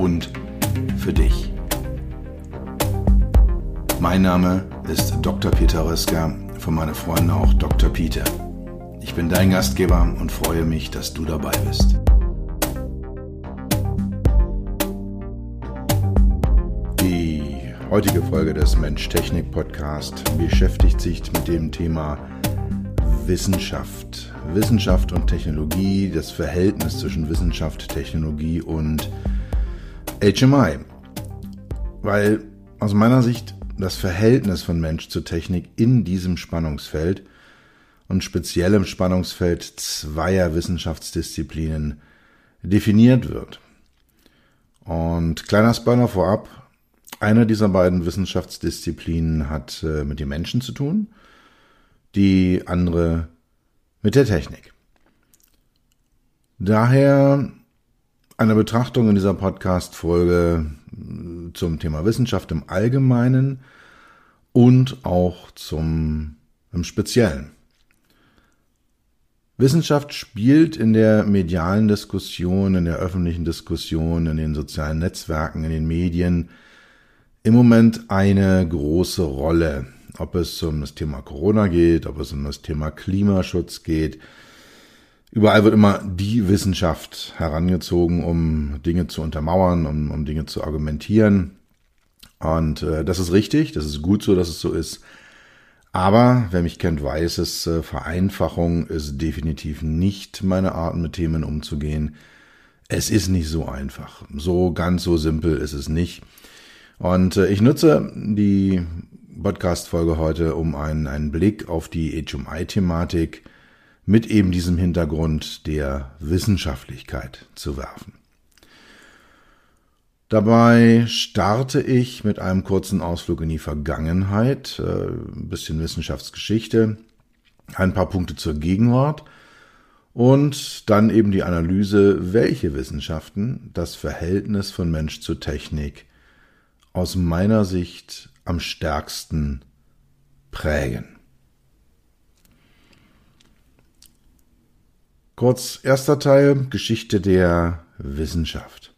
und für dich. Mein Name ist Dr. Peter Röska, von meinen Freunden auch Dr. Peter. Ich bin dein Gastgeber und freue mich, dass du dabei bist. Die heutige Folge des Mensch-Technik-Podcast beschäftigt sich mit dem Thema Wissenschaft. Wissenschaft und Technologie, das Verhältnis zwischen Wissenschaft, Technologie und HMI. Weil aus meiner Sicht das Verhältnis von Mensch zu Technik in diesem Spannungsfeld und speziell im Spannungsfeld zweier Wissenschaftsdisziplinen definiert wird. Und kleiner Spoiler vorab, eine dieser beiden Wissenschaftsdisziplinen hat äh, mit dem Menschen zu tun, die andere mit der Technik. Daher eine Betrachtung in dieser Podcast-Folge äh, zum Thema Wissenschaft im Allgemeinen und auch zum im Speziellen. Wissenschaft spielt in der medialen Diskussion, in der öffentlichen Diskussion, in den sozialen Netzwerken, in den Medien im Moment eine große Rolle. Ob es um das Thema Corona geht, ob es um das Thema Klimaschutz geht, Überall wird immer die Wissenschaft herangezogen, um Dinge zu untermauern, um, um Dinge zu argumentieren. Und äh, das ist richtig, das ist gut so, dass es so ist. Aber wer mich kennt, weiß es, äh, Vereinfachung ist definitiv nicht meine Art, mit Themen umzugehen. Es ist nicht so einfach. So ganz so simpel ist es nicht. Und äh, ich nutze die Podcast-Folge heute, um einen, einen Blick auf die HMI-Thematik mit eben diesem Hintergrund der Wissenschaftlichkeit zu werfen. Dabei starte ich mit einem kurzen Ausflug in die Vergangenheit, äh, ein bisschen Wissenschaftsgeschichte, ein paar Punkte zur Gegenwart und dann eben die Analyse, welche Wissenschaften das Verhältnis von Mensch zu Technik aus meiner Sicht am stärksten prägen. Kurz erster Teil Geschichte der Wissenschaft.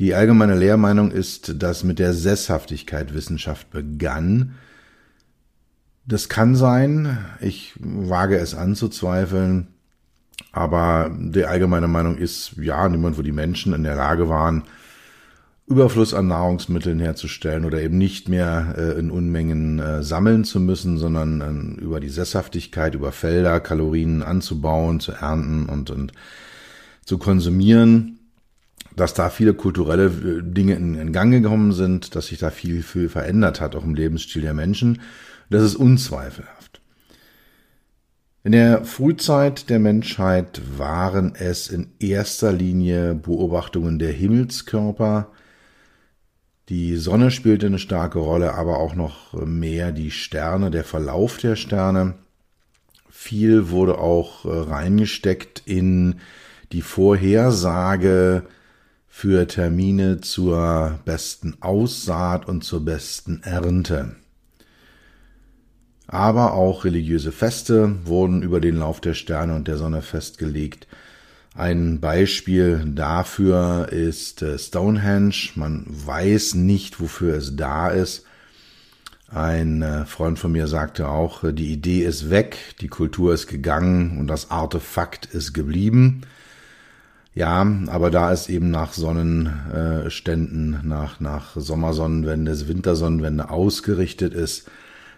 Die allgemeine Lehrmeinung ist, dass mit der Sesshaftigkeit Wissenschaft begann. Das kann sein, ich wage es anzuzweifeln, aber die allgemeine Meinung ist, ja, niemand, wo die Menschen in der Lage waren, Überfluss an Nahrungsmitteln herzustellen oder eben nicht mehr äh, in Unmengen äh, sammeln zu müssen, sondern äh, über die Sesshaftigkeit, über Felder Kalorien anzubauen, zu ernten und, und zu konsumieren, dass da viele kulturelle äh, Dinge in, in Gang gekommen sind, dass sich da viel, viel verändert hat, auch im Lebensstil der Menschen. Das ist unzweifelhaft. In der Frühzeit der Menschheit waren es in erster Linie Beobachtungen der Himmelskörper, die Sonne spielte eine starke Rolle, aber auch noch mehr die Sterne, der Verlauf der Sterne. Viel wurde auch äh, reingesteckt in die Vorhersage für Termine zur besten Aussaat und zur besten Ernte. Aber auch religiöse Feste wurden über den Lauf der Sterne und der Sonne festgelegt. Ein Beispiel dafür ist äh, Stonehenge. Man weiß nicht, wofür es da ist. Ein äh, Freund von mir sagte auch, äh, die Idee ist weg, die Kultur ist gegangen und das Artefakt ist geblieben. Ja, aber da es eben nach Sonnenständen, nach, nach Sommersonnenwende, Wintersonnenwende ausgerichtet ist,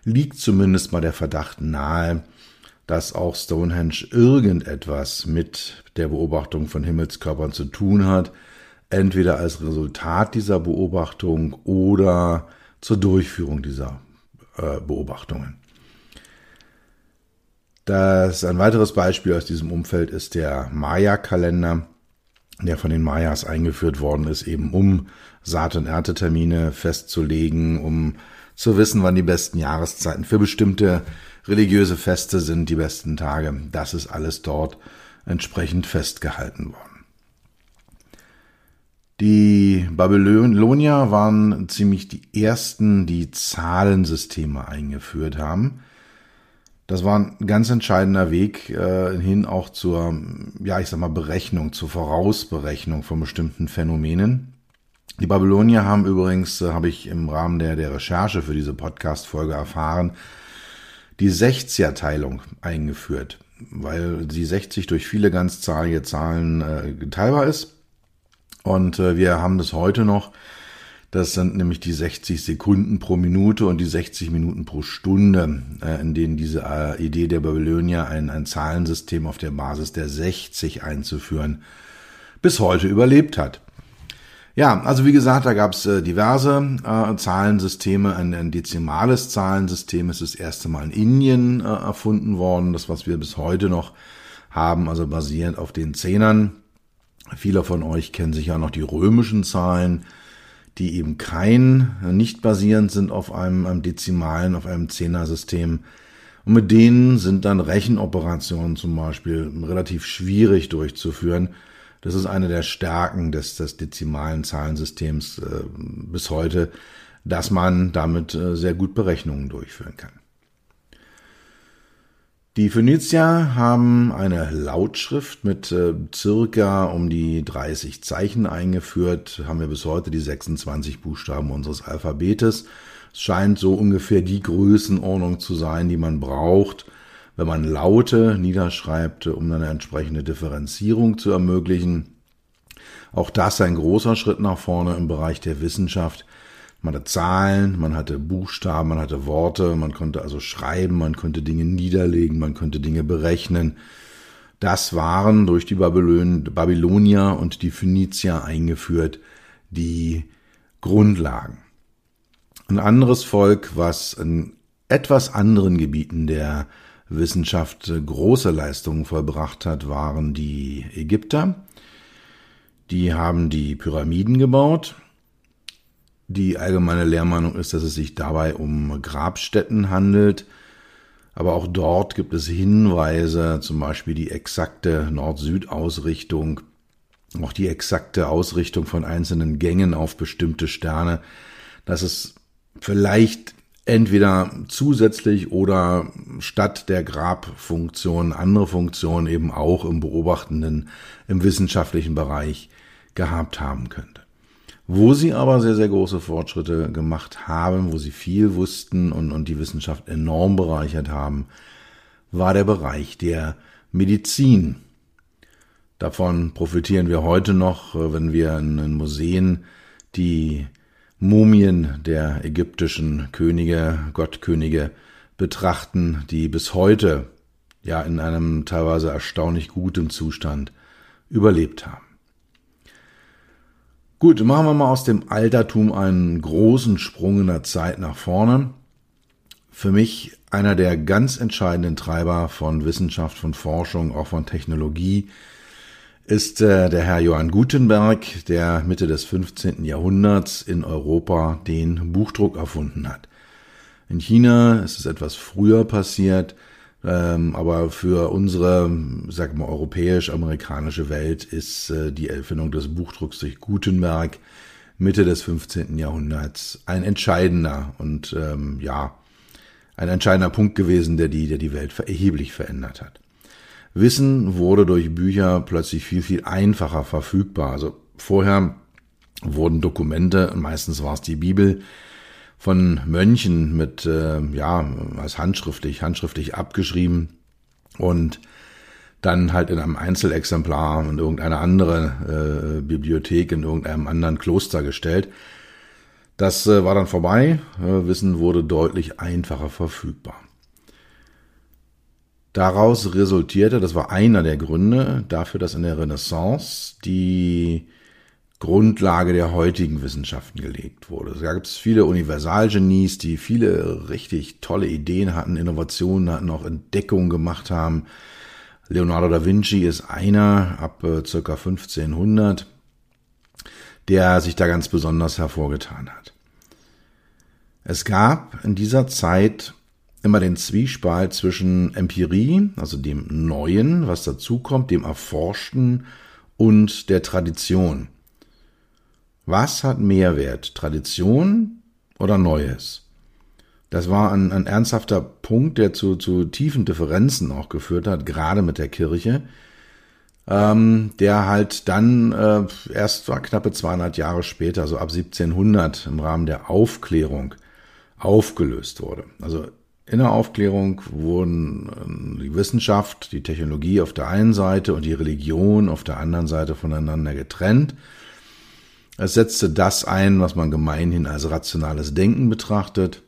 liegt zumindest mal der Verdacht nahe, dass auch Stonehenge irgendetwas mit der Beobachtung von Himmelskörpern zu tun hat, entweder als Resultat dieser Beobachtung oder zur Durchführung dieser äh, Beobachtungen. Das ein weiteres Beispiel aus diesem Umfeld ist der Maya-Kalender. der von den Mayas eingeführt worden ist, eben um Saat- und Erntetermine festzulegen, um zu wissen, wann die besten Jahreszeiten für bestimmte religiöse Feste sind, die besten Tage. Das ist alles dort entsprechend festgehalten worden. Die Babylonier waren ziemlich die ersten, die Zahlensysteme eingeführt haben. Das war ein ganz entscheidender Weg äh, hin auch zur, ja, ich sag mal, Berechnung, zur Vorausberechnung von bestimmten Phänomenen. Die Babylonier haben übrigens, äh, habe ich im Rahmen der, der Recherche für diese Podcast-Folge erfahren, die 60 teilung eingeführt, weil die 60 durch viele ganzzahlige Zahlen äh, teilbar ist. Und äh, wir haben das heute noch das sind nämlich die 60 Sekunden pro Minute und die 60 Minuten pro Stunde, äh, in denen diese äh, Idee der Babylonier, ein, ein Zahlensystem auf der Basis der 60 einzuführen, bis heute überlebt hat. Ja, also wie gesagt, da gab es äh, diverse äh, Zahlensysteme. Ein, ein dezimales Zahlensystem ist das erste Mal in Indien äh, erfunden worden, das was wir bis heute noch haben, also basierend auf den Zehnern. Viele von euch kennen sicher noch die römischen Zahlen die eben kein, nicht basierend sind auf einem, einem Dezimalen, auf einem Zehner-System. Und mit denen sind dann Rechenoperationen zum Beispiel relativ schwierig durchzuführen. Das ist eine der Stärken des, des dezimalen Zahlensystems äh, bis heute, dass man damit äh, sehr gut Berechnungen durchführen kann. Die Phönizier haben eine Lautschrift mit äh, circa um die 30 Zeichen eingeführt, haben wir bis heute die 26 Buchstaben unseres Alphabetes. Es scheint so ungefähr die Größenordnung zu sein, die man braucht, wenn man Laute niederschreibt, um eine entsprechende Differenzierung zu ermöglichen. Auch das ein großer Schritt nach vorne im Bereich der Wissenschaft. Man hatte Zahlen, man hatte Buchstaben, man hatte Worte, man konnte also schreiben, man konnte Dinge niederlegen, man konnte Dinge berechnen. Das waren durch die Babylonier und die Phönizier eingeführt die Grundlagen. Ein anderes Volk, was in etwas anderen Gebieten der Wissenschaft große Leistungen vollbracht hat, waren die Ägypter. Die haben die Pyramiden gebaut die allgemeine Lehrmeinung ist, dass es sich dabei um Grabstätten handelt. Aber auch dort gibt es Hinweise, zum Beispiel die exakte Nord-Süd-Ausrichtung, auch die exakte Ausrichtung von einzelnen Gängen auf bestimmte Sterne, dass es vielleicht entweder zusätzlich oder statt der Grabfunktion andere Funktionen eben auch im beobachtenden, im wissenschaftlichen Bereich gehabt haben könnte. Wo sie aber sehr, sehr große Fortschritte gemacht haben, wo sie viel wussten und, und die Wissenschaft enorm bereichert haben, war der Bereich der Medizin. Davon profitieren wir heute noch, wenn wir in Museen die Mumien der ägyptischen Könige, Gottkönige betrachten, die bis heute ja in einem teilweise erstaunlich gutem Zustand überlebt haben. Gut, machen wir mal aus dem Altertum einen großen Sprung in der Zeit nach vorne. Für mich einer der ganz entscheidenden Treiber von Wissenschaft, von Forschung, auch von Technologie ist äh, der Herr Johann Gutenberg, der Mitte des 15. Jahrhunderts in Europa den Buchdruck erfunden hat. In China ist es etwas früher passiert, ähm, aber für unsere, sag mal, europäisch-amerikanische Welt ist äh, die Erfindung des Buchdrucks durch Gutenberg Mitte des 15. Jahrhunderts ein entscheidender und ähm, ja, ein entscheidender Punkt gewesen, der die, der die Welt erheblich verändert hat. Wissen wurde durch Bücher plötzlich viel, viel einfacher verfügbar. Also vorher wurden Dokumente, meistens war es die Bibel, von Mönchen mit, äh, ja, als handschriftlich, handschriftlich abgeschrieben und dann halt in einem Einzelexemplar in irgendeine andere äh, Bibliothek, in irgendeinem anderen Kloster gestellt. Das äh, war dann vorbei. Äh, Wissen wurde deutlich einfacher verfügbar. Daraus resultierte, das war einer der Gründe dafür, dass in der Renaissance die Grundlage der heutigen Wissenschaften gelegt wurde. Es viele Universalgenies, die viele richtig tolle Ideen hatten, Innovationen hatten, auch Entdeckungen gemacht haben. Leonardo da Vinci ist einer ab äh, circa 1500, der sich da ganz besonders hervorgetan hat. Es gab in dieser Zeit immer den Zwiespalt zwischen Empirie, also dem Neuen, was dazukommt, dem Erforschten und der Tradition. Was hat Mehrwert, Tradition oder Neues? Das war ein, ein ernsthafter Punkt, der zu, zu tiefen Differenzen auch geführt hat, gerade mit der Kirche, ähm, der halt dann äh, erst knappe 200 Jahre später, so ab 1700 im Rahmen der Aufklärung aufgelöst wurde. Also in der Aufklärung wurden äh, die Wissenschaft, die Technologie auf der einen Seite und die Religion auf der anderen Seite voneinander getrennt. Es setzte das ein, was man gemeinhin als rationales Denken betrachtet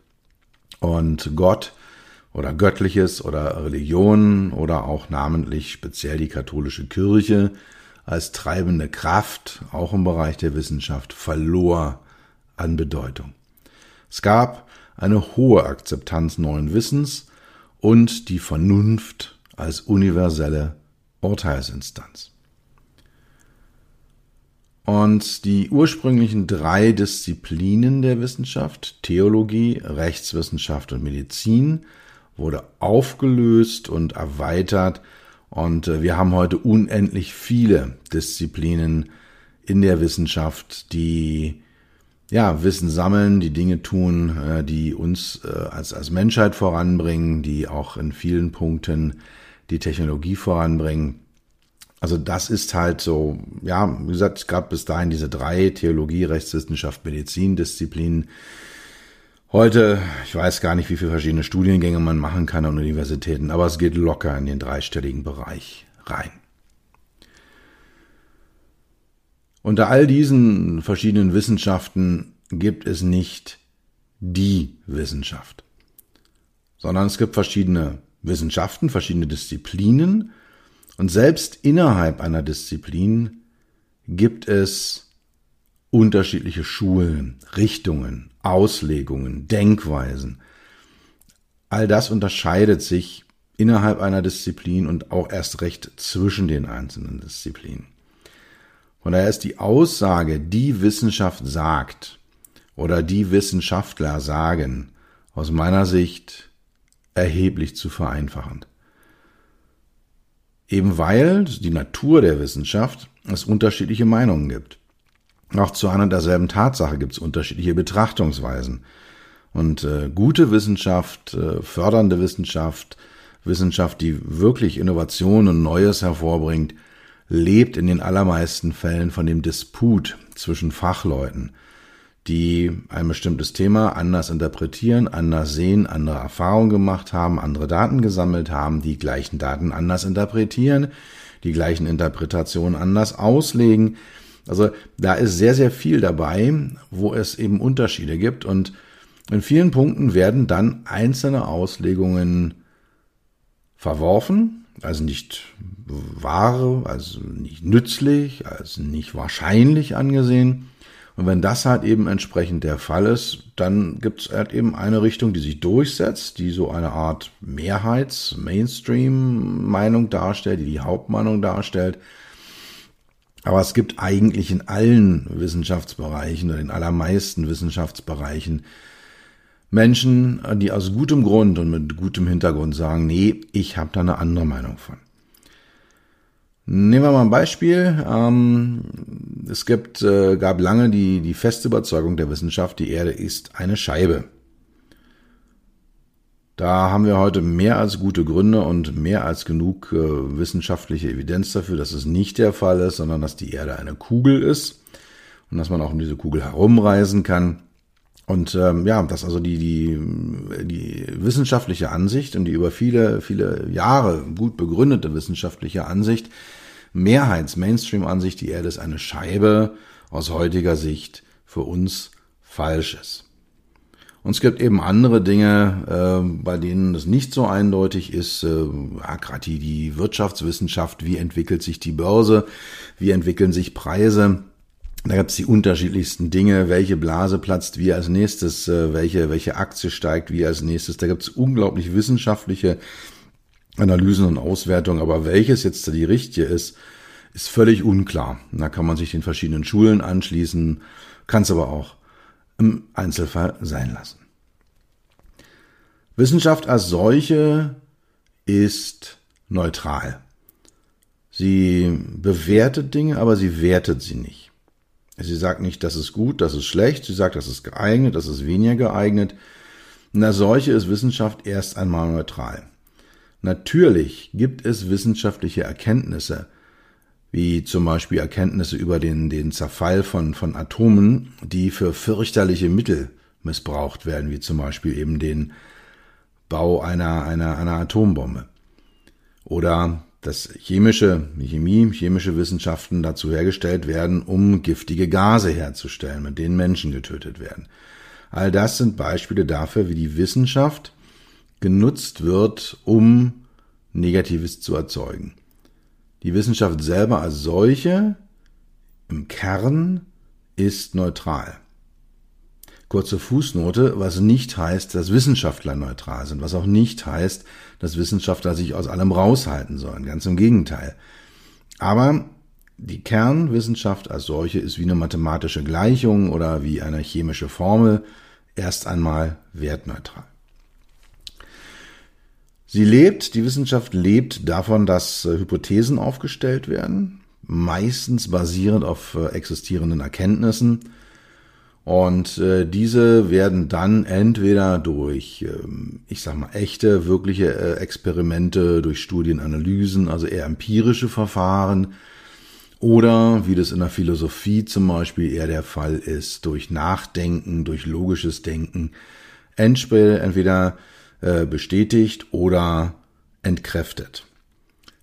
und Gott oder Göttliches oder Religion oder auch namentlich speziell die katholische Kirche als treibende Kraft, auch im Bereich der Wissenschaft, verlor an Bedeutung. Es gab eine hohe Akzeptanz neuen Wissens und die Vernunft als universelle Urteilsinstanz. Und die ursprünglichen drei Disziplinen der Wissenschaft, Theologie, Rechtswissenschaft und Medizin, wurde aufgelöst und erweitert. Und äh, wir haben heute unendlich viele Disziplinen in der Wissenschaft, die ja, Wissen sammeln, die Dinge tun, äh, die uns äh, als, als Menschheit voranbringen, die auch in vielen Punkten die Technologie voranbringen. Also das ist halt so, ja, wie gesagt, es gab bis dahin diese drei Theologie, Rechtswissenschaft, Medizin Disziplinen. Heute, ich weiß gar nicht, wie viele verschiedene Studiengänge man machen kann an Universitäten, aber es geht locker in den dreistelligen Bereich rein. Unter all diesen verschiedenen Wissenschaften gibt es nicht die Wissenschaft, sondern es gibt verschiedene Wissenschaften, verschiedene Disziplinen, und selbst innerhalb einer Disziplin gibt es unterschiedliche Schulen, Richtungen, Auslegungen, Denkweisen. All das unterscheidet sich innerhalb einer Disziplin und auch erst recht zwischen den einzelnen Disziplinen. Von daher ist die Aussage, die Wissenschaft sagt oder die Wissenschaftler sagen, aus meiner Sicht erheblich zu vereinfachend. Eben weil die Natur der Wissenschaft es unterschiedliche Meinungen gibt. Auch zu einer derselben Tatsache gibt es unterschiedliche Betrachtungsweisen. Und äh, gute Wissenschaft, äh, fördernde Wissenschaft, Wissenschaft, die wirklich Innovation und Neues hervorbringt, lebt in den allermeisten Fällen von dem Disput zwischen Fachleuten, die ein bestimmtes Thema anders interpretieren, anders sehen, andere Erfahrungen gemacht haben, andere Daten gesammelt haben, die gleichen Daten anders interpretieren, die gleichen Interpretationen anders auslegen. Also da ist sehr, sehr viel dabei, wo es eben Unterschiede gibt und in vielen Punkten werden dann einzelne Auslegungen verworfen, also nicht wahre, also nicht nützlich, also nicht wahrscheinlich angesehen und wenn das halt eben entsprechend der Fall ist, dann gibt es halt eben eine Richtung, die sich durchsetzt, die so eine Art Mehrheits-, Mainstream-Meinung darstellt, die die Hauptmeinung darstellt. Aber es gibt eigentlich in allen Wissenschaftsbereichen oder in allermeisten Wissenschaftsbereichen Menschen, die aus gutem Grund und mit gutem Hintergrund sagen, nee, ich habe da eine andere Meinung von. Nehmen wir mal ein Beispiel. Ähm, es gibt, äh, gab lange die, die feste Überzeugung der Wissenschaft, die Erde ist eine Scheibe. Da haben wir heute mehr als gute Gründe und mehr als genug äh, wissenschaftliche Evidenz dafür, dass es nicht der Fall ist, sondern dass die Erde eine Kugel ist und dass man auch um diese Kugel herumreisen kann. Und ähm, ja, dass also die, die, die wissenschaftliche Ansicht und die über viele, viele Jahre gut begründete wissenschaftliche Ansicht, Mehrheits-Mainstream-Ansicht, die Erde ist eine Scheibe, aus heutiger Sicht für uns falsch ist. Und es gibt eben andere Dinge, äh, bei denen es nicht so eindeutig ist. Äh, ja, Gerade die, die Wirtschaftswissenschaft, wie entwickelt sich die Börse, wie entwickeln sich Preise. Da gibt es die unterschiedlichsten Dinge, welche Blase platzt wie als nächstes, äh, welche, welche Aktie steigt wie als nächstes. Da gibt es unglaublich wissenschaftliche Analysen und Auswertungen, aber welches jetzt die richtige ist, ist völlig unklar. Da kann man sich den verschiedenen Schulen anschließen, kann es aber auch im Einzelfall sein lassen. Wissenschaft als solche ist neutral. Sie bewertet Dinge, aber sie wertet sie nicht. Sie sagt nicht, das ist gut, das ist schlecht. Sie sagt, das ist geeignet, das ist weniger geeignet. Als solche ist Wissenschaft erst einmal neutral. Natürlich gibt es wissenschaftliche Erkenntnisse, wie zum Beispiel Erkenntnisse über den, den Zerfall von, von Atomen, die für fürchterliche Mittel missbraucht werden, wie zum Beispiel eben den Bau einer, einer, einer Atombombe. Oder dass chemische, Chemie, chemische Wissenschaften dazu hergestellt werden, um giftige Gase herzustellen, mit denen Menschen getötet werden. All das sind Beispiele dafür, wie die Wissenschaft genutzt wird, um Negatives zu erzeugen. Die Wissenschaft selber als solche im Kern ist neutral. Kurze Fußnote, was nicht heißt, dass Wissenschaftler neutral sind, was auch nicht heißt, dass Wissenschaftler sich aus allem raushalten sollen. Ganz im Gegenteil. Aber die Kernwissenschaft als solche ist wie eine mathematische Gleichung oder wie eine chemische Formel erst einmal wertneutral. Sie lebt, die Wissenschaft lebt davon, dass äh, Hypothesen aufgestellt werden, meistens basierend auf äh, existierenden Erkenntnissen. Und äh, diese werden dann entweder durch, ähm, ich sag mal, echte, wirkliche äh, Experimente, durch Studienanalysen, also eher empirische Verfahren, oder wie das in der Philosophie zum Beispiel eher der Fall ist, durch Nachdenken, durch logisches Denken, entweder äh, bestätigt oder entkräftet.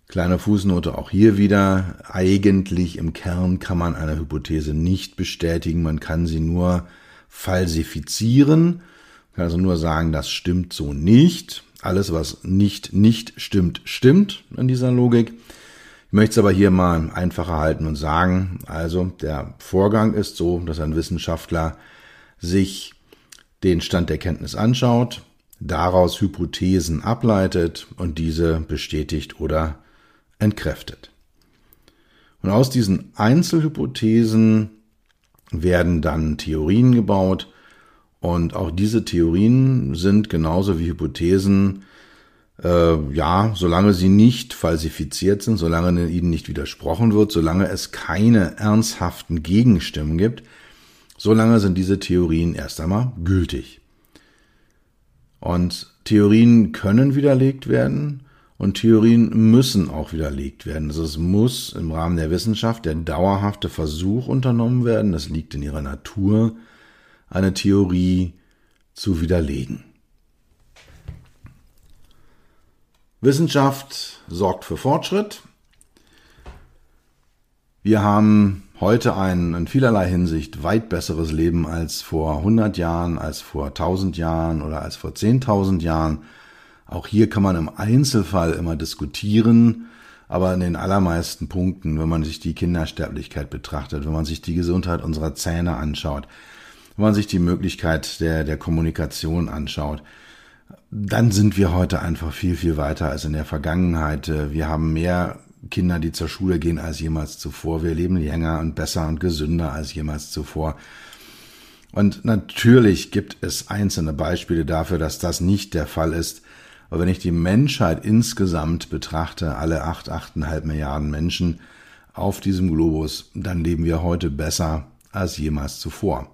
Kleine Fußnote auch hier wieder. Eigentlich im Kern kann man eine Hypothese nicht bestätigen, man kann sie nur falsifizieren. Man kann also nur sagen, das stimmt so nicht. Alles, was nicht nicht stimmt, stimmt in dieser Logik. Ich möchte es aber hier mal einfacher halten und sagen, also der Vorgang ist so, dass ein Wissenschaftler sich den Stand der Kenntnis anschaut, daraus Hypothesen ableitet und diese bestätigt oder entkräftet. Und aus diesen Einzelhypothesen werden dann Theorien gebaut und auch diese Theorien sind genauso wie Hypothesen, äh, ja, solange sie nicht falsifiziert sind, solange ihnen nicht widersprochen wird, solange es keine ernsthaften Gegenstimmen gibt, solange sind diese Theorien erst einmal gültig. Und Theorien können widerlegt werden und Theorien müssen auch widerlegt werden. Also es muss im Rahmen der Wissenschaft der dauerhafte Versuch unternommen werden, das liegt in ihrer Natur, eine Theorie zu widerlegen. Wissenschaft sorgt für Fortschritt. Wir haben heute ein in vielerlei Hinsicht weit besseres Leben als vor 100 Jahren, als vor 1000 Jahren oder als vor 10.000 Jahren. Auch hier kann man im Einzelfall immer diskutieren, aber in den allermeisten Punkten, wenn man sich die Kindersterblichkeit betrachtet, wenn man sich die Gesundheit unserer Zähne anschaut, wenn man sich die Möglichkeit der, der Kommunikation anschaut, dann sind wir heute einfach viel, viel weiter als in der Vergangenheit. Wir haben mehr Kinder, die zur Schule gehen als jemals zuvor. Wir leben länger und besser und gesünder als jemals zuvor. Und natürlich gibt es einzelne Beispiele dafür, dass das nicht der Fall ist. Aber wenn ich die Menschheit insgesamt betrachte, alle acht, achteinhalb Milliarden Menschen auf diesem Globus, dann leben wir heute besser als jemals zuvor.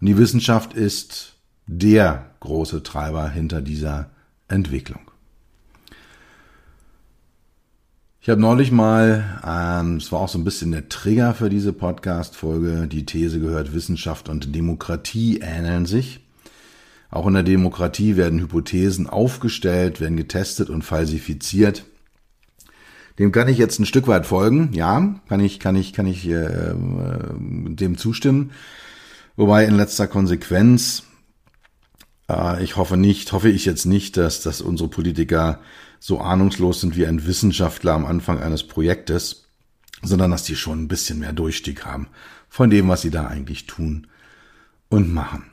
Und die Wissenschaft ist der große Treiber hinter dieser Entwicklung. Ich habe neulich mal, ähm, es war auch so ein bisschen der Trigger für diese Podcast-Folge, die These gehört, Wissenschaft und Demokratie ähneln sich. Auch in der Demokratie werden Hypothesen aufgestellt, werden getestet und falsifiziert. Dem kann ich jetzt ein Stück weit folgen. Ja, kann ich, kann ich, kann ich äh, dem zustimmen. Wobei in letzter Konsequenz, äh, ich hoffe nicht, hoffe ich jetzt nicht, dass, dass unsere Politiker so ahnungslos sind wie ein Wissenschaftler am Anfang eines Projektes, sondern dass die schon ein bisschen mehr Durchstieg haben von dem, was sie da eigentlich tun und machen.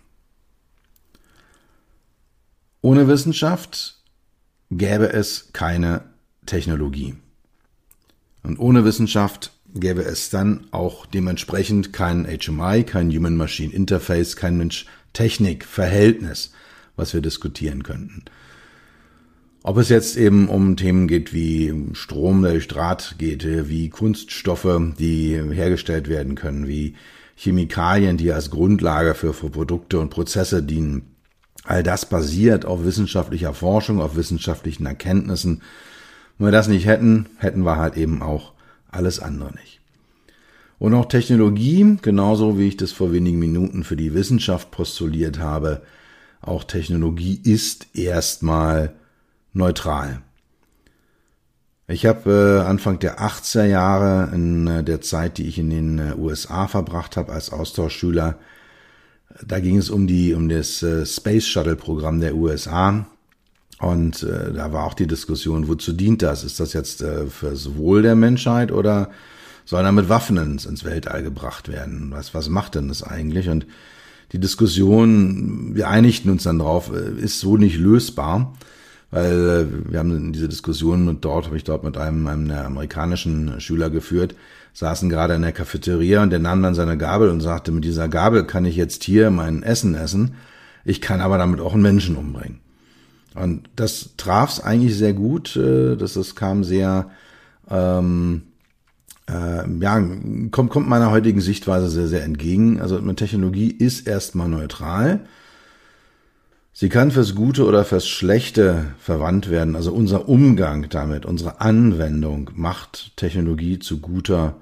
Ohne Wissenschaft gäbe es keine Technologie. Und ohne Wissenschaft gäbe es dann auch dementsprechend kein HMI, kein Human Machine Interface, kein Mensch-Technik-Verhältnis, was wir diskutieren könnten. Ob es jetzt eben um Themen geht wie Strom, der durch Draht geht, wie Kunststoffe, die hergestellt werden können, wie Chemikalien, die als Grundlage für Produkte und Prozesse dienen. All das basiert auf wissenschaftlicher Forschung, auf wissenschaftlichen Erkenntnissen. Wenn wir das nicht hätten, hätten wir halt eben auch alles andere nicht. Und auch Technologie, genauso wie ich das vor wenigen Minuten für die Wissenschaft postuliert habe, auch Technologie ist erstmal neutral. Ich habe äh, Anfang der 80er Jahre in äh, der Zeit, die ich in den äh, USA verbracht habe als Austauschschüler, da ging es um die um das äh, Space Shuttle Programm der USA und äh, da war auch die Diskussion, wozu dient das? Ist das jetzt äh, fürs Wohl der Menschheit oder soll damit Waffen ins, ins Weltall gebracht werden? Was was macht denn das eigentlich? Und die Diskussion, wir einigten uns dann drauf, äh, ist so nicht lösbar weil äh, wir haben diese Diskussion und dort habe ich dort mit einem, einem amerikanischen Schüler geführt, saßen gerade in der Cafeteria und der nahm dann seine Gabel und sagte, mit dieser Gabel kann ich jetzt hier mein Essen essen, ich kann aber damit auch einen Menschen umbringen. Und das traf's eigentlich sehr gut, äh, dass es kam sehr, ähm, äh, ja, kommt, kommt meiner heutigen Sichtweise sehr, sehr entgegen. Also eine Technologie ist erstmal neutral. Sie kann fürs Gute oder fürs Schlechte verwandt werden. Also unser Umgang damit, unsere Anwendung macht Technologie zu guter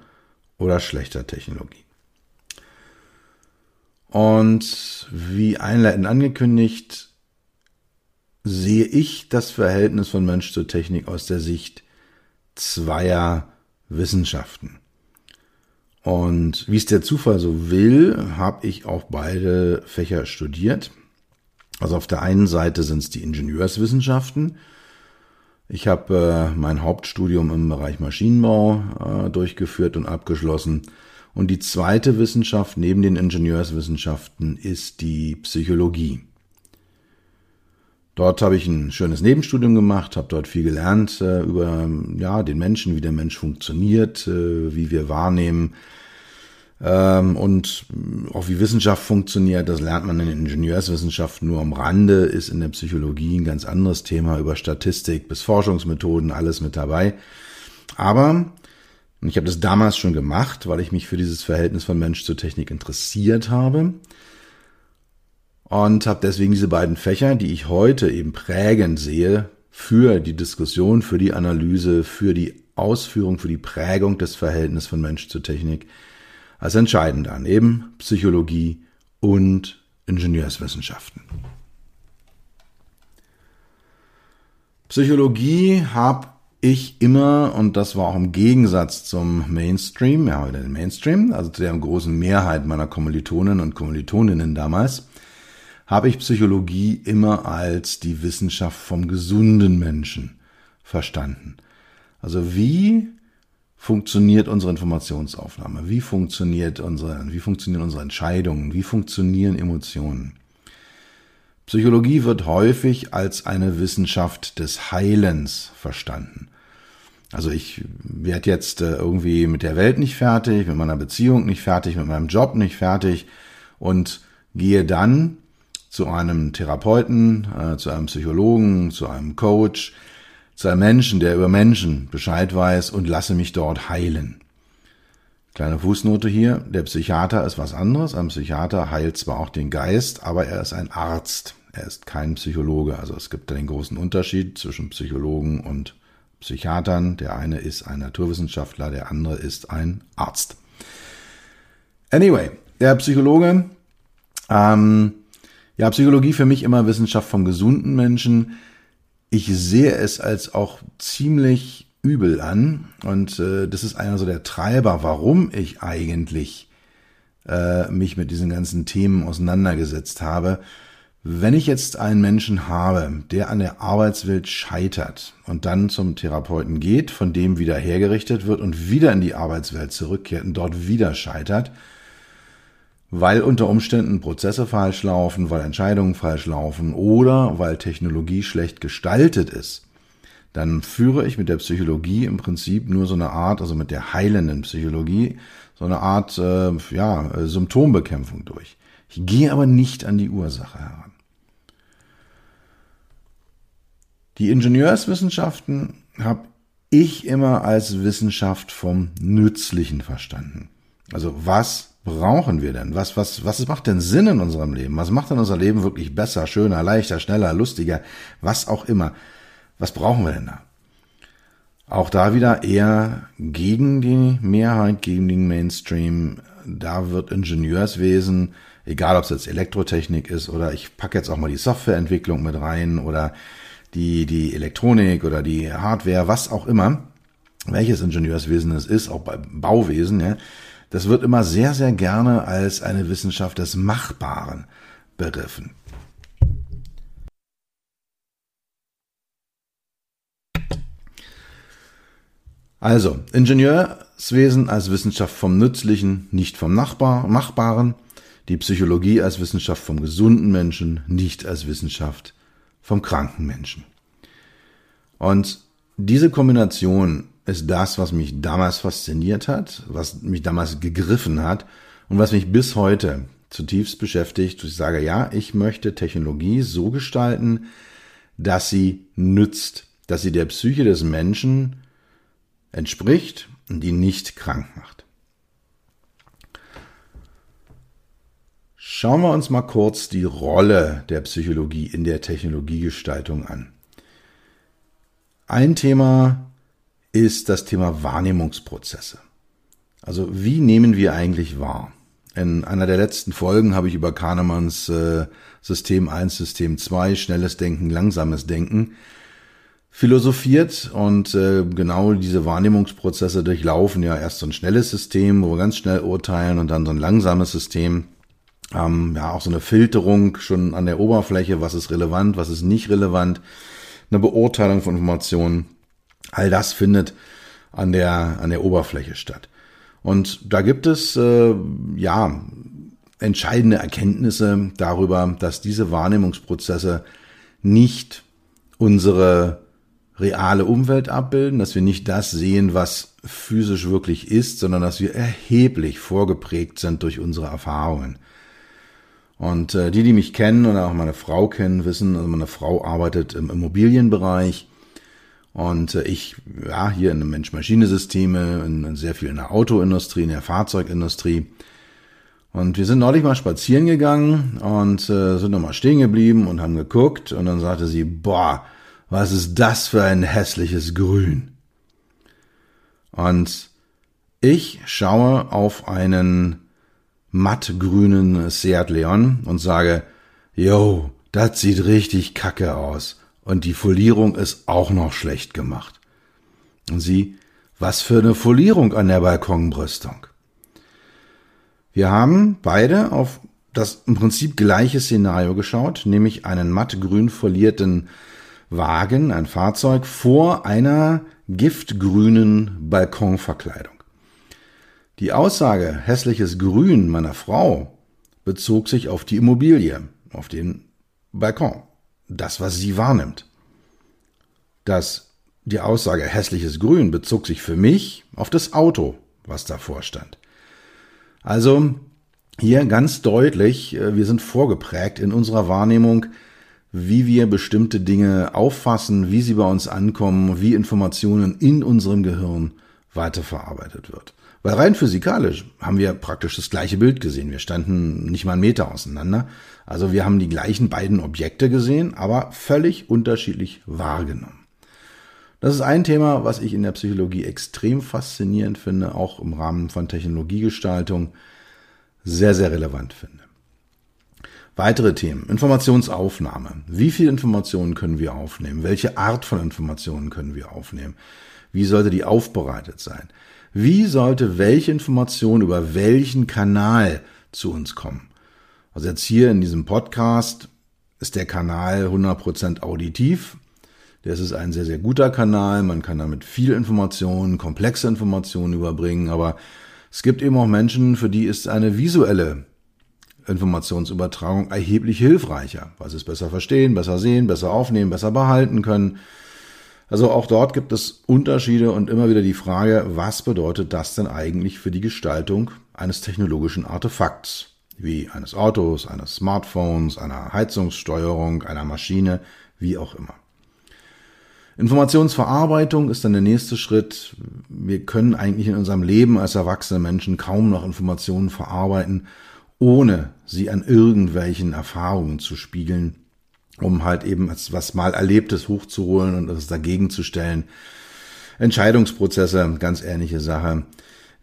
oder schlechter Technologie. Und wie einleitend angekündigt, sehe ich das Verhältnis von Mensch zu Technik aus der Sicht zweier Wissenschaften. Und wie es der Zufall so will, habe ich auch beide Fächer studiert. Also auf der einen Seite sind es die Ingenieurswissenschaften. Ich habe äh, mein Hauptstudium im Bereich Maschinenbau äh, durchgeführt und abgeschlossen. Und die zweite Wissenschaft neben den Ingenieurswissenschaften ist die Psychologie. Dort habe ich ein schönes Nebenstudium gemacht, habe dort viel gelernt äh, über ja, den Menschen, wie der Mensch funktioniert, äh, wie wir wahrnehmen, und auch wie Wissenschaft funktioniert, das lernt man in den Ingenieurswissenschaften nur am Rande, ist in der Psychologie ein ganz anderes Thema über Statistik bis Forschungsmethoden, alles mit dabei. Aber ich habe das damals schon gemacht, weil ich mich für dieses Verhältnis von Mensch zur Technik interessiert habe und habe deswegen diese beiden Fächer, die ich heute eben prägend sehe, für die Diskussion, für die Analyse, für die Ausführung, für die Prägung des Verhältnisses von Mensch zur Technik als entscheidend an, eben Psychologie und Ingenieurswissenschaften. Psychologie habe ich immer, und das war auch im Gegensatz zum Mainstream, ja, oder den Mainstream, also zu der großen Mehrheit meiner Kommilitonen und Kommilitoninnen damals, habe ich Psychologie immer als die Wissenschaft vom gesunden Menschen verstanden. Also wie funktioniert unsere Informationsaufnahme? Wie funktioniert unsere, wie funktionieren unsere Entscheidungen? Wie funktionieren Emotionen? Psychologie wird häufig als eine Wissenschaft des Heilens verstanden. Also ich werde jetzt äh, irgendwie mit der Welt nicht fertig, mit meiner Beziehung nicht fertig, mit meinem Job nicht fertig und gehe dann zu einem Therapeuten, äh, zu einem Psychologen, zu einem Coach, zu einem Menschen, der über Menschen Bescheid weiß und lasse mich dort heilen. Kleine Fußnote hier, der Psychiater ist was anderes. Ein Psychiater heilt zwar auch den Geist, aber er ist ein Arzt. Er ist kein Psychologe. Also es gibt den großen Unterschied zwischen Psychologen und Psychiatern. Der eine ist ein Naturwissenschaftler, der andere ist ein Arzt. Anyway, der Psychologe, ähm, ja, Psychologie für mich immer Wissenschaft vom gesunden Menschen ich sehe es als auch ziemlich übel an und äh, das ist einer so der Treiber, warum ich eigentlich äh, mich mit diesen ganzen Themen auseinandergesetzt habe. Wenn ich jetzt einen Menschen habe, der an der Arbeitswelt scheitert und dann zum Therapeuten geht, von dem wieder hergerichtet wird und wieder in die Arbeitswelt zurückkehrt und dort wieder scheitert, weil unter Umständen Prozesse falsch laufen, weil Entscheidungen falsch laufen oder weil Technologie schlecht gestaltet ist, dann führe ich mit der Psychologie im Prinzip nur so eine Art, also mit der heilenden Psychologie, so eine Art äh, ja, Symptombekämpfung durch. Ich gehe aber nicht an die Ursache heran. Die Ingenieurswissenschaften habe ich immer als Wissenschaft vom Nützlichen verstanden. Also was brauchen wir denn? Was, was, was macht denn Sinn in unserem Leben? Was macht denn unser Leben wirklich besser, schöner, leichter, schneller, lustiger, was auch immer? Was brauchen wir denn da? Auch da wieder eher gegen die Mehrheit, gegen den Mainstream. Da wird Ingenieurswesen, egal ob es jetzt Elektrotechnik ist oder ich packe jetzt auch mal die Softwareentwicklung mit rein oder die, die Elektronik oder die Hardware, was auch immer, welches Ingenieurswesen es ist, auch beim Bauwesen, ja, das wird immer sehr, sehr gerne als eine Wissenschaft des Machbaren begriffen. Also, Ingenieurswesen als Wissenschaft vom Nützlichen, nicht vom Nachbar, Machbaren, die Psychologie als Wissenschaft vom gesunden Menschen, nicht als Wissenschaft vom kranken Menschen. Und diese Kombination ist das, was mich damals fasziniert hat, was mich damals gegriffen hat und was mich bis heute zutiefst beschäftigt. Ich sage, ja, ich möchte Technologie so gestalten, dass sie nützt, dass sie der Psyche des Menschen entspricht und ihn nicht krank macht. Schauen wir uns mal kurz die Rolle der Psychologie in der Technologiegestaltung an. Ein Thema ist das Thema Wahrnehmungsprozesse. Also wie nehmen wir eigentlich wahr? In einer der letzten Folgen habe ich über Kahnemanns äh, System 1, System 2, schnelles Denken, langsames Denken philosophiert und äh, genau diese Wahrnehmungsprozesse durchlaufen ja erst so ein schnelles System, wo wir ganz schnell urteilen und dann so ein langsames System, ähm, ja auch so eine Filterung schon an der Oberfläche, was ist relevant, was ist nicht relevant, eine Beurteilung von Informationen, all das findet an der an der Oberfläche statt. Und da gibt es äh, ja entscheidende Erkenntnisse darüber, dass diese Wahrnehmungsprozesse nicht unsere reale Umwelt abbilden, dass wir nicht das sehen, was physisch wirklich ist, sondern dass wir erheblich vorgeprägt sind durch unsere Erfahrungen. Und äh, die, die mich kennen oder auch meine Frau kennen, wissen, also meine Frau arbeitet im Immobilienbereich und äh, ich, ja, hier in den Mensch-Maschine-Systeme, in, in sehr viel in der Autoindustrie, in der Fahrzeugindustrie. Und wir sind neulich mal spazieren gegangen und äh, sind nochmal stehen geblieben und haben geguckt und dann sagte sie, boah, was ist das für ein hässliches Grün? Und ich schaue auf einen mattgrünen Seat Leon und sage, yo, das sieht richtig kacke aus. Und die Folierung ist auch noch schlecht gemacht. Und sie, was für eine Folierung an der Balkonbrüstung. Wir haben beide auf das im Prinzip gleiche Szenario geschaut, nämlich einen mattgrün folierten Wagen, ein Fahrzeug, vor einer giftgrünen Balkonverkleidung. Die Aussage hässliches Grün meiner Frau bezog sich auf die Immobilie, auf den Balkon, das, was sie wahrnimmt. Das, die Aussage hässliches Grün bezog sich für mich auf das Auto, was davor stand. Also hier ganz deutlich, äh, wir sind vorgeprägt in unserer Wahrnehmung wie wir bestimmte Dinge auffassen, wie sie bei uns ankommen, wie Informationen in unserem Gehirn weiterverarbeitet wird. Weil rein physikalisch haben wir praktisch das gleiche Bild gesehen. Wir standen nicht mal einen Meter auseinander. Also wir haben die gleichen beiden Objekte gesehen, aber völlig unterschiedlich wahrgenommen. Das ist ein Thema, was ich in der Psychologie extrem faszinierend finde, auch im Rahmen von Technologiegestaltung sehr, sehr relevant finde. Weitere Themen. Informationsaufnahme. Wie viel Informationen können wir aufnehmen? Welche Art von Informationen können wir aufnehmen? Wie sollte die aufbereitet sein? Wie sollte welche Information über welchen Kanal zu uns kommen? Also jetzt hier in diesem Podcast ist der Kanal 100% auditiv. Das ist ein sehr, sehr guter Kanal. Man kann damit viel Informationen, komplexe Informationen überbringen. Aber es gibt eben auch Menschen, für die ist eine visuelle Informationsübertragung erheblich hilfreicher, weil sie es besser verstehen, besser sehen, besser aufnehmen, besser behalten können. Also auch dort gibt es Unterschiede und immer wieder die Frage, was bedeutet das denn eigentlich für die Gestaltung eines technologischen Artefakts, wie eines Autos, eines Smartphones, einer Heizungssteuerung, einer Maschine, wie auch immer. Informationsverarbeitung ist dann der nächste Schritt. Wir können eigentlich in unserem Leben als erwachsene Menschen kaum noch Informationen verarbeiten, ohne sie an irgendwelchen Erfahrungen zu spiegeln um halt eben was mal Erlebtes hochzuholen und es dagegen zu stellen. Entscheidungsprozesse, ganz ähnliche Sache.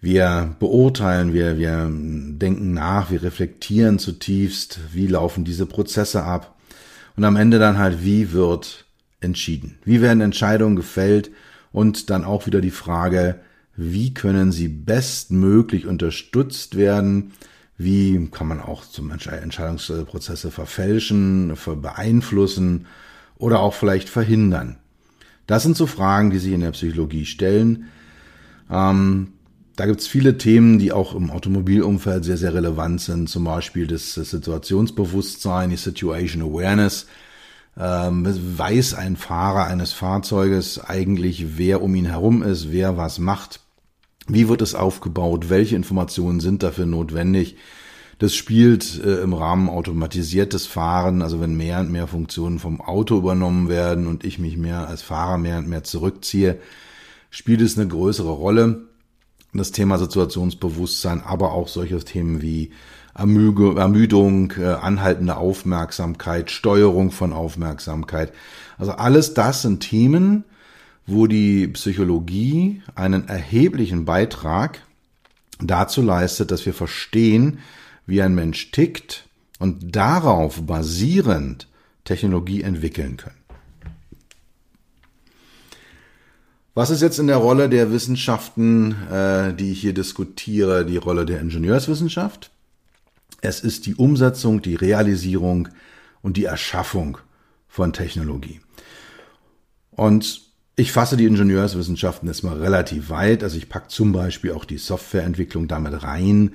Wir beurteilen, wir, wir denken nach, wir reflektieren zutiefst, wie laufen diese Prozesse ab. Und am Ende dann halt, wie wird entschieden? Wie werden Entscheidungen gefällt? Und dann auch wieder die Frage, wie können sie bestmöglich unterstützt werden? Wie kann man auch zum Entscheidungsprozesse verfälschen, beeinflussen oder auch vielleicht verhindern? Das sind so Fragen, die sich in der Psychologie stellen. Ähm, da gibt es viele Themen, die auch im Automobilumfeld sehr, sehr relevant sind. Zum Beispiel das Situationsbewusstsein, die Situation Awareness. Ähm, weiß ein Fahrer eines Fahrzeuges eigentlich, wer um ihn herum ist, wer was macht, wie wird es aufgebaut? Welche Informationen sind dafür notwendig? Das spielt äh, im Rahmen automatisiertes Fahren, also wenn mehr und mehr Funktionen vom Auto übernommen werden und ich mich mehr als Fahrer mehr und mehr zurückziehe, spielt es eine größere Rolle. Das Thema Situationsbewusstsein, aber auch solche Themen wie Ermüdung, äh, anhaltende Aufmerksamkeit, Steuerung von Aufmerksamkeit. Also alles das sind Themen, wo die Psychologie einen erheblichen Beitrag dazu leistet, dass wir verstehen, wie ein Mensch tickt und darauf basierend Technologie entwickeln können. Was ist jetzt in der Rolle der Wissenschaften, äh, die ich hier diskutiere, die Rolle der Ingenieurswissenschaft? Es ist die Umsetzung, die Realisierung und die Erschaffung von Technologie. Und ich fasse die Ingenieurswissenschaften jetzt mal relativ weit. Also ich packe zum Beispiel auch die Softwareentwicklung damit rein.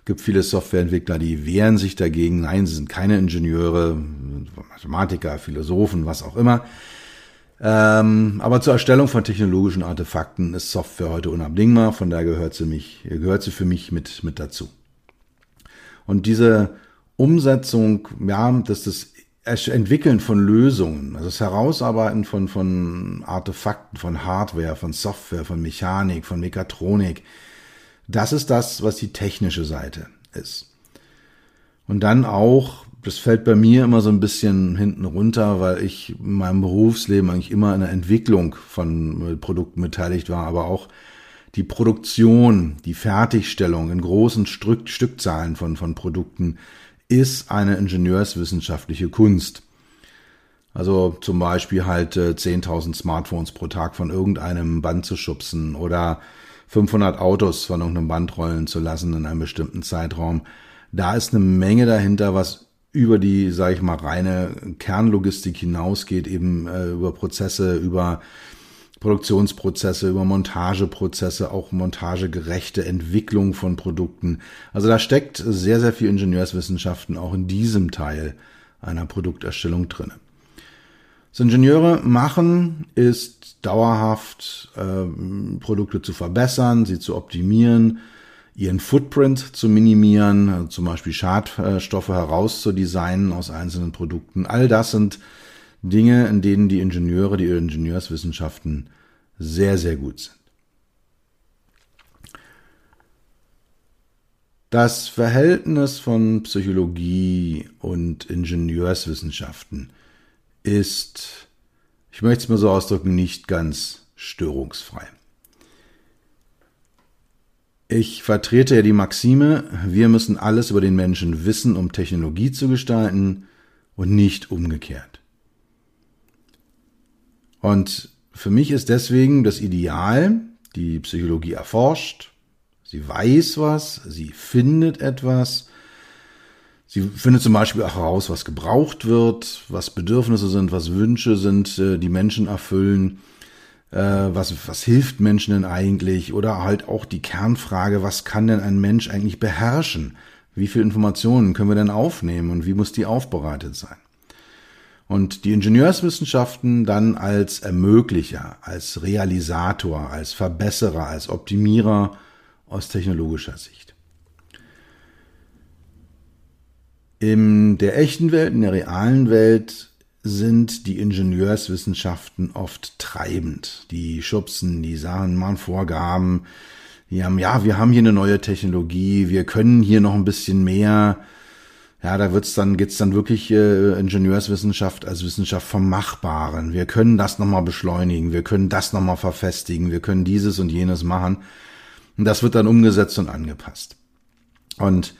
Es gibt viele Softwareentwickler, die wehren sich dagegen. Nein, sie sind keine Ingenieure, Mathematiker, Philosophen, was auch immer. Ähm, aber zur Erstellung von technologischen Artefakten ist Software heute unabdingbar. Von daher gehört sie, mich, gehört sie für mich mit, mit dazu. Und diese Umsetzung, ja, dass das Entwickeln von Lösungen, also das Herausarbeiten von, von Artefakten, von Hardware, von Software, von Mechanik, von Mechatronik, das ist das, was die technische Seite ist. Und dann auch, das fällt bei mir immer so ein bisschen hinten runter, weil ich in meinem Berufsleben eigentlich immer in der Entwicklung von Produkten beteiligt war, aber auch die Produktion, die Fertigstellung in großen Stück, Stückzahlen von, von Produkten, ist eine ingenieurswissenschaftliche Kunst. Also zum Beispiel halt äh, 10.000 Smartphones pro Tag von irgendeinem Band zu schubsen oder 500 Autos von irgendeinem Band rollen zu lassen in einem bestimmten Zeitraum. Da ist eine Menge dahinter, was über die, sage ich mal, reine Kernlogistik hinausgeht, eben äh, über Prozesse, über Produktionsprozesse, über Montageprozesse, auch montagegerechte Entwicklung von Produkten. Also da steckt sehr, sehr viel Ingenieurswissenschaften auch in diesem Teil einer Produkterstellung drinne. Was Ingenieure machen, ist dauerhaft äh, Produkte zu verbessern, sie zu optimieren, ihren Footprint zu minimieren, zum Beispiel Schadstoffe herauszudesignen aus einzelnen Produkten. All das sind Dinge, in denen die Ingenieure, die Ingenieurswissenschaften sehr, sehr gut sind. Das Verhältnis von Psychologie und Ingenieurswissenschaften ist, ich möchte es mal so ausdrücken, nicht ganz störungsfrei. Ich vertrete ja die Maxime, wir müssen alles über den Menschen wissen, um Technologie zu gestalten und nicht umgekehrt. Und für mich ist deswegen das Ideal, die Psychologie erforscht, sie weiß was, sie findet etwas, sie findet zum Beispiel auch heraus, was gebraucht wird, was Bedürfnisse sind, was Wünsche sind, äh, die Menschen erfüllen, was, was hilft Menschen denn eigentlich oder halt auch die Kernfrage, was kann denn ein Mensch eigentlich beherrschen? Wie viele Informationen können wir denn aufnehmen und wie muss die aufbereitet sein? Und die Ingenieurswissenschaften dann als Ermöglicher, als Realisator, als Verbesserer, als Optimierer aus technologischer Sicht. In der echten Welt, in der realen Welt sind die Ingenieurswissenschaften oft treibend. Die schubsen, die sagen, machen Vorgaben, die haben, ja, wir haben hier eine neue Technologie, wir können hier noch ein bisschen mehr. Ja, da wird's dann, geht's dann wirklich äh, Ingenieurswissenschaft als Wissenschaft vom Machbaren. Wir können das nochmal beschleunigen, wir können das nochmal verfestigen, wir können dieses und jenes machen. Und das wird dann umgesetzt und angepasst. Und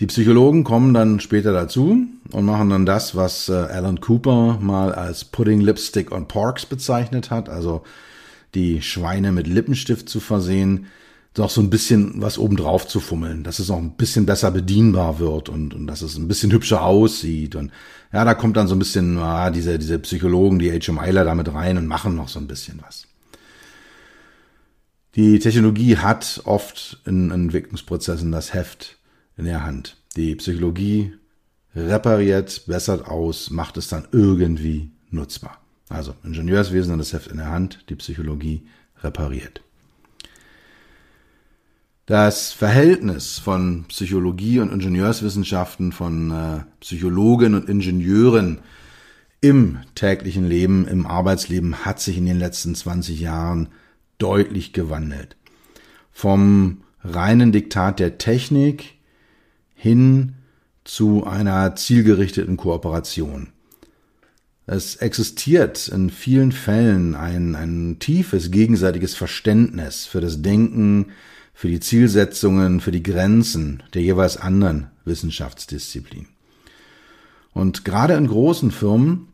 die Psychologen kommen dann später dazu und machen dann das, was äh, Alan Cooper mal als Putting Lipstick on Porks bezeichnet hat, also die Schweine mit Lippenstift zu versehen, doch so ein bisschen was obendrauf zu fummeln, dass es auch ein bisschen besser bedienbar wird und, und dass es ein bisschen hübscher aussieht. Und ja, da kommt dann so ein bisschen ah, diese, diese Psychologen, die HMIler damit rein und machen noch so ein bisschen was. Die Technologie hat oft in Entwicklungsprozessen das Heft in der Hand. Die Psychologie repariert, bessert aus, macht es dann irgendwie nutzbar. Also Ingenieurswesen hat das Heft in der Hand, die Psychologie repariert. Das Verhältnis von Psychologie und Ingenieurswissenschaften, von äh, Psychologen und Ingenieuren im täglichen Leben, im Arbeitsleben hat sich in den letzten 20 Jahren deutlich gewandelt. Vom reinen Diktat der Technik hin zu einer zielgerichteten Kooperation. Es existiert in vielen Fällen ein, ein tiefes gegenseitiges Verständnis für das Denken, für die Zielsetzungen, für die Grenzen der jeweils anderen Wissenschaftsdisziplin. Und gerade in großen Firmen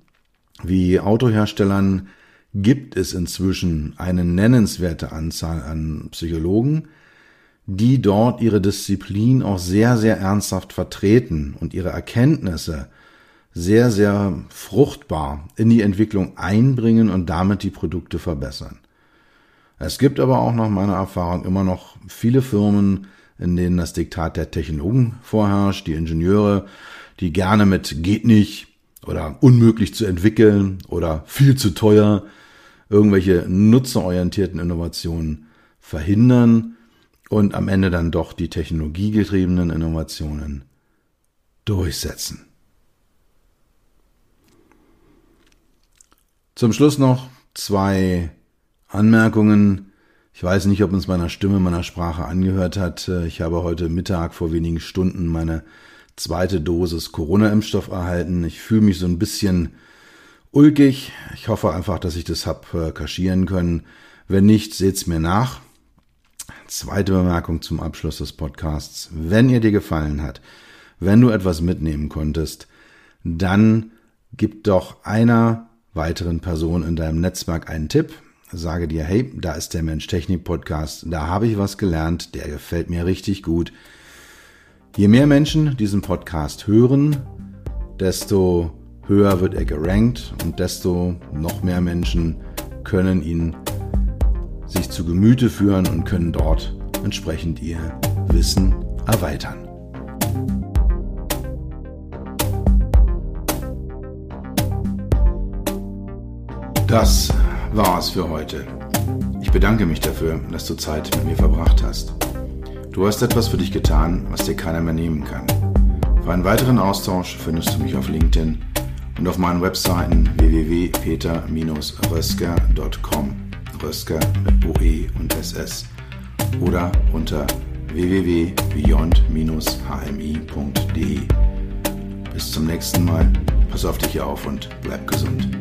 wie Autoherstellern gibt es inzwischen eine nennenswerte Anzahl an Psychologen, die dort ihre Disziplin auch sehr, sehr ernsthaft vertreten und ihre Erkenntnisse sehr, sehr fruchtbar in die Entwicklung einbringen und damit die Produkte verbessern. Es gibt aber auch nach meiner Erfahrung immer noch viele Firmen, in denen das Diktat der Technologen vorherrscht, die Ingenieure, die gerne mit geht nicht oder unmöglich zu entwickeln oder viel zu teuer irgendwelche nutzerorientierten Innovationen verhindern und am Ende dann doch die technologiegetriebenen Innovationen durchsetzen. Zum Schluss noch zwei Anmerkungen. Ich weiß nicht, ob uns meiner Stimme, meiner Sprache angehört hat. Ich habe heute Mittag vor wenigen Stunden meine zweite Dosis Corona-Impfstoff erhalten. Ich fühle mich so ein bisschen ulkig. Ich hoffe einfach, dass ich das hab äh, kaschieren können. Wenn nicht, seht's mir nach. Zweite Bemerkung zum Abschluss des Podcasts. Wenn ihr dir gefallen hat, wenn du etwas mitnehmen konntest, dann gib doch einer weiteren Person in deinem Netzwerk einen Tipp. Sage dir, hey, da ist der Mensch Technik Podcast, da habe ich was gelernt, der gefällt mir richtig gut. Je mehr Menschen diesen Podcast hören, desto höher wird er gerankt und desto noch mehr Menschen können ihn sich zu Gemüte führen und können dort entsprechend ihr Wissen erweitern. Das war's für heute. Ich bedanke mich dafür, dass du Zeit mit mir verbracht hast. Du hast etwas für dich getan, was dir keiner mehr nehmen kann. Für einen weiteren Austausch findest du mich auf LinkedIn und auf meinen Webseiten www.peter-rösker.com Rösker mit OE und SS oder unter www.beyond-hmi.de. Bis zum nächsten Mal, pass auf dich auf und bleib gesund.